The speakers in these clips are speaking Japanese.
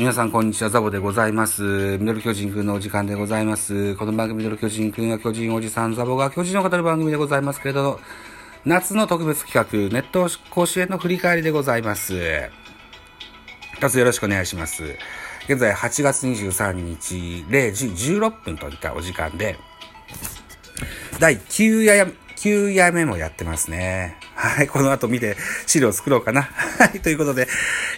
皆さん、こんにちは。ザボでございます。ミドル巨人くんのお時間でございます。この番組、ミドル巨人くんは巨人おじさん、ザボが巨人を語る番組でございますけれど、夏の特別企画、ネット甲子園の振り返りでございます。一つよろしくお願いします。現在、8月23日、0時16分といったお時間で、第9夜、9夜目もやってますね。はい、この後見て資料作ろうかな。はい、ということで、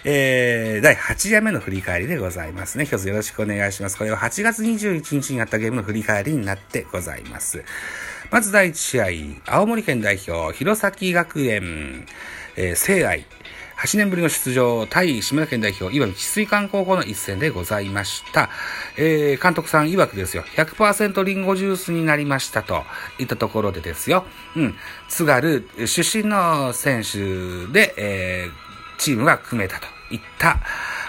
えー、第8夜目の振り返りでございますね。一つよろしくお願いします。これは8月21日にやったゲームの振り返りになってございます。まず第1試合、青森県代表、弘前学園、えー、聖愛、8年ぶりの出場、対島根県代表、岩見治水館高校の一戦でございました。えー、監督さん曰くですよ、100%リンゴジュースになりましたといったところでですよ、うん、津軽出身の選手で、えー、チームが組めたといった、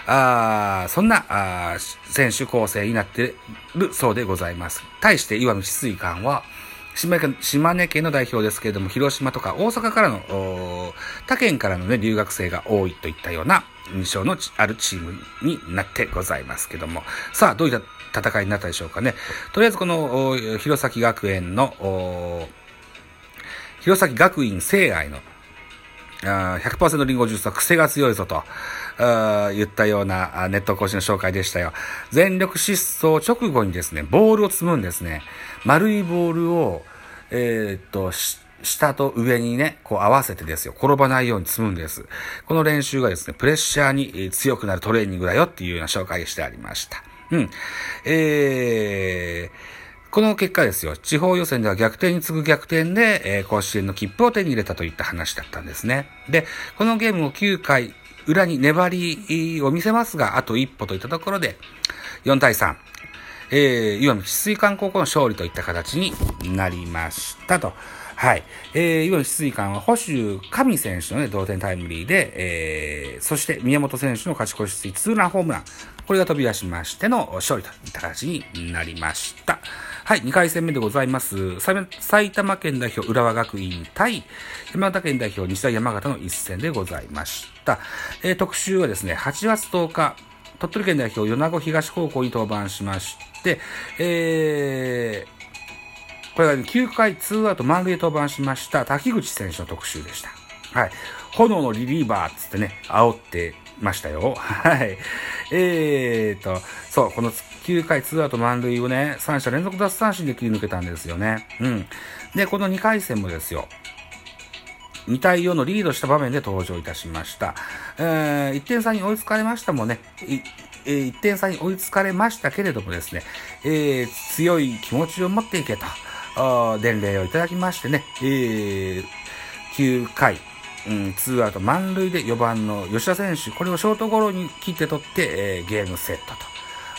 あそんなあ選手構成になっているそうでございます。対して岩見治水館は、島根島根県の代表ですけれども、広島とか大阪からの、他県からのね、留学生が多いといったような印象のあるチームになってございますけども、さあ、どういった戦いになったでしょうかね。とりあえずこの、弘前学園の、弘前学院聖愛の、100%リンゴジュースは癖が強いぞと、言ったようなネット講師の紹介でしたよ。全力疾走直後にですね、ボールを積むんですね。丸いボールを、えー、っと、下と上にね、こう合わせてですよ、転ばないように積むんです。この練習がですね、プレッシャーに強くなるトレーニングだよっていうような紹介してありました。うん。えー、この結果ですよ、地方予選では逆転に次ぐ逆転で、えー、甲子園の切符を手に入れたといった話だったんですね。で、このゲームを9回裏に粘りを見せますが、あと一歩といったところで、4対3、えー、岩見治水館高校の勝利といった形になりましたと。はい。えー、岩見治水館は、保守神選手のね、同点タイムリーで、えー、そして宮本選手の勝ち越しツイツーランホームラン。これが飛び出しましての勝利といった形になりました。はい、2回戦目でございます。埼玉県代表浦和学院対山形県代表日大山形の一戦でございました。えー、特集はですね、8月10日、鳥取県代表米子東高校に登板しまして、えー、これが、ね、9回ツーアウト満塁登板しました滝口選手の特集でした。はい。炎のリリーバーっつってね、煽ってましたよ。はい。えーと、そう、この9回ツーアウト満塁をね、3者連続奪三振で切り抜けたんですよね。うん。で、この2回戦もですよ。2対4のリードした場面で登場いたしました。えー、1点差に追いつかれましたもんね。えー、1点差に追いつかれましたけれどもですね、えー、強い気持ちを持っていけと、伝令をいただきましてね、えー、9回、うん、ツーアウト満塁で4番の吉田選手、これをショートゴロに切って取って、えー、ゲームセット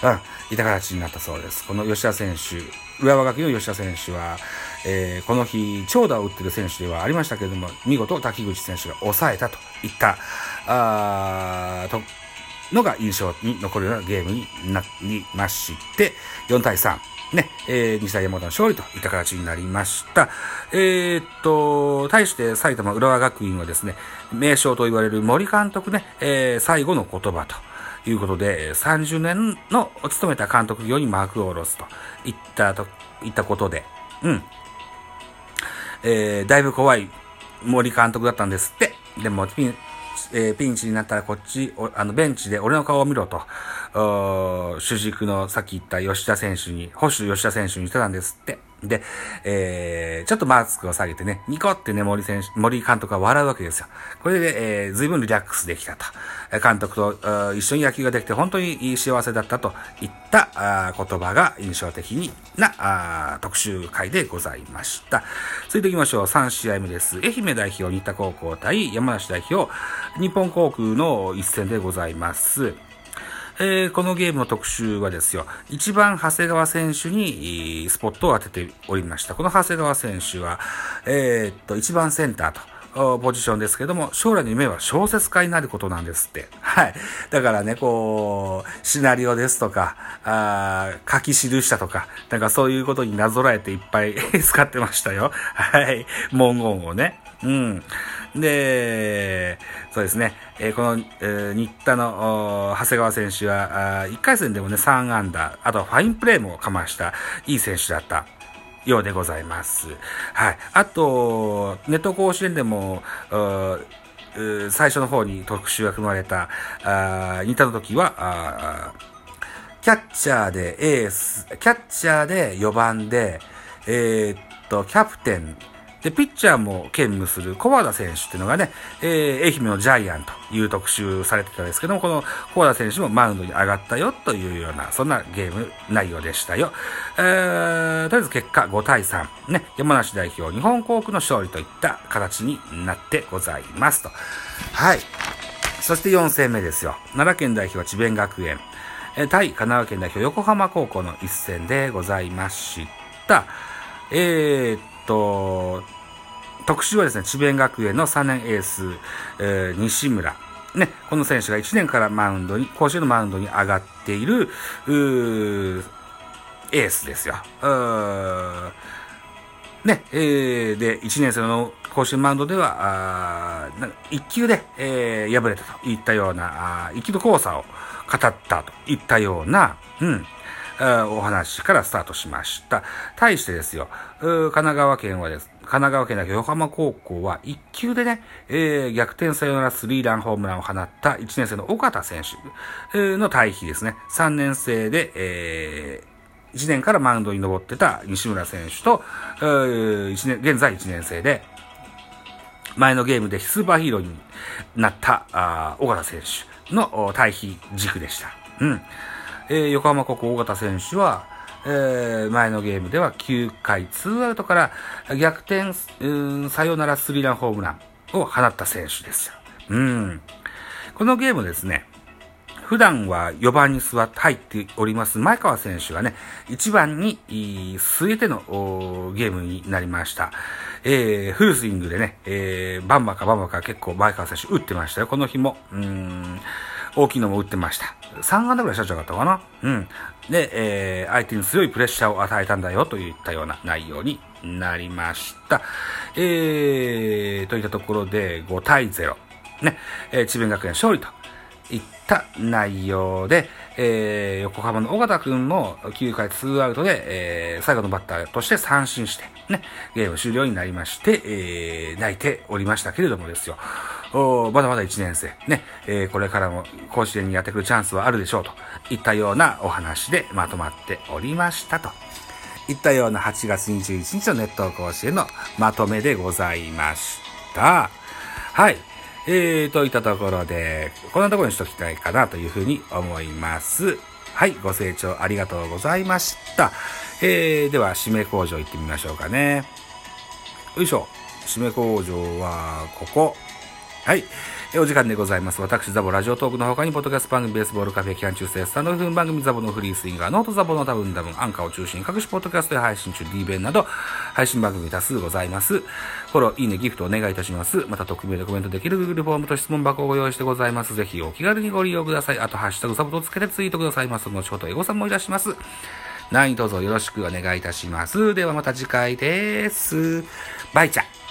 と、うん、いた形になったそうです。この吉田選手、浦和学院の吉田選手は、えー、この日、長打を打ってる選手ではありましたけれども、見事滝口選手が抑えたといった、あと、のが印象に残るようなゲームになりまして、4対3。ね、えー、日大山形の勝利といった形になりました。えー、っと、対して埼玉浦和学院はですね、名将と言われる森監督ね、えー、最後の言葉と。いうことで、30年の務めた監督業に幕を下ろすといったと、いったことで、うん。えー、だいぶ怖い森監督だったんですって。でも、えー、ピンチになったらこっち、あの、ベンチで俺の顔を見ろと、主軸のさっき言った吉田選手に、保守吉田選手に言ってたんですって。で、えー、ちょっとマスクを下げてね、ニコってね、森選手、森監督が笑うわけですよ。これで、えー、随分リラックスできたと。監督と一緒に野球ができて本当に幸せだったといったあ言葉が印象的になあ特集会でございました。続いていきましょう。3試合目です。愛媛代表新田高校対山梨代表日本航空の一戦でございます。えー、このゲームの特集はですよ、一番長谷川選手にスポットを当てておりました。この長谷川選手は、えー、っと、一番センターと。ポジションですけども、将来の夢は小説家になることなんですって。はい。だからね、こう、シナリオですとか、あ書き記したとか、なんかそういうことになぞらえていっぱい 使ってましたよ。はい。文言をね。うん。で、そうですね、えー、この、えー、新田の長谷川選手は、あ1回戦でもね、3安打、あとはファインプレーもかました、いい選手だった。ようでございます。はい。あと、ネット甲子園でも、最初の方に特集が組まれた、あ似たの時は、あキャッチャーでエース、キャッチャーで4番で、えー、っと、キャプテン、で、ピッチャーも兼務する小和田選手っていうのがね、えー、愛媛のジャイアンという特集されてたんですけども、この小和田選手もマウンドに上がったよというような、そんなゲーム内容でしたよ。えー、とりあえず結果5対3、ね、山梨代表日本航空の勝利といった形になってございますと。はい。そして4戦目ですよ。奈良県代表は智弁学園、え対神奈川県代表横浜高校の一戦でございました。えー、っと、特集はですね、智弁学園の3年エース、えー、西村。ね、この選手が1年からマウンドに、甲子園のマウンドに上がっている、ーエースですよ。ね、えー、で、1年生の甲子園マウンドでは、あ1球で、えー、敗れたといったような、あ1球の交差を語ったといったような、うん、お話からスタートしました。対してですよ、神奈川県はです、神奈川県だけ横浜高校は1球でね、えー、逆転サヨナラスリーランホームランを放った1年生の岡田選手の対比ですね。3年生で、えー、1年からマウンドに登ってた西村選手と、1年、現在1年生で、前のゲームでスーパーヒーローになったあ岡田選手の対比軸でした。うん。えー、横浜高校尾形選手は、えー、前のゲームでは9回2アウトから逆転、うん、サヨナラスリーランホームランを放った選手ですよ。うん。このゲームですね、普段は4番に座って入っております前川選手がね、1番に据えてのゲームになりました。えー、フルスイングでね、えー、バンバカバンバカ結構前川選手打ってましたよ。この日も。うん大きいのも打ってました。3安打ぐらい社長だったかなうん。で、えー、相手に強いプレッシャーを与えたんだよといったような内容になりました。えー、といったところで5対0。ね、えー、智弁学園勝利といった内容で、えー、横浜の尾形くんも9回2アウトで、えー、最後のバッターとして三振して、ね、ゲーム終了になりまして、えー、泣いておりましたけれどもですよ。おまだまだ1年生、ね、えー、これからも甲子園にやってくるチャンスはあるでしょうといったようなお話でまとまっておりましたと。いったような8月21日のネット甲子園のまとめでございました。はい。えー、といったところで、こんなところにしときたいかなというふうに思います。はい、ご清聴ありがとうございました。えー、では、締め工場行ってみましょうかね。よいしょ。締め工場は、ここ。はい。お時間でございます。私、ザボラジオトークの他に、ポッドキャスト番組、ベースボールカフェ、キャン中世、スタンド FM 番組、ザボのフリースインガー、ノートザボの多分多分、アンカーを中心に各種ポッドキャストで配信中、D 弁など、配信番組多数ございます。フォロー、いいね、ギフトお願いいたします。また、匿名でコメントできる Google フォームと質問箱をご用意してございます。ぜひお気軽にご利用ください。あと、ハッシュタグザボとつけてツイートくださいます。後ほどエゴさんもいたします。何卒よろしくお願いいたします。ではまた次回です。バイチャ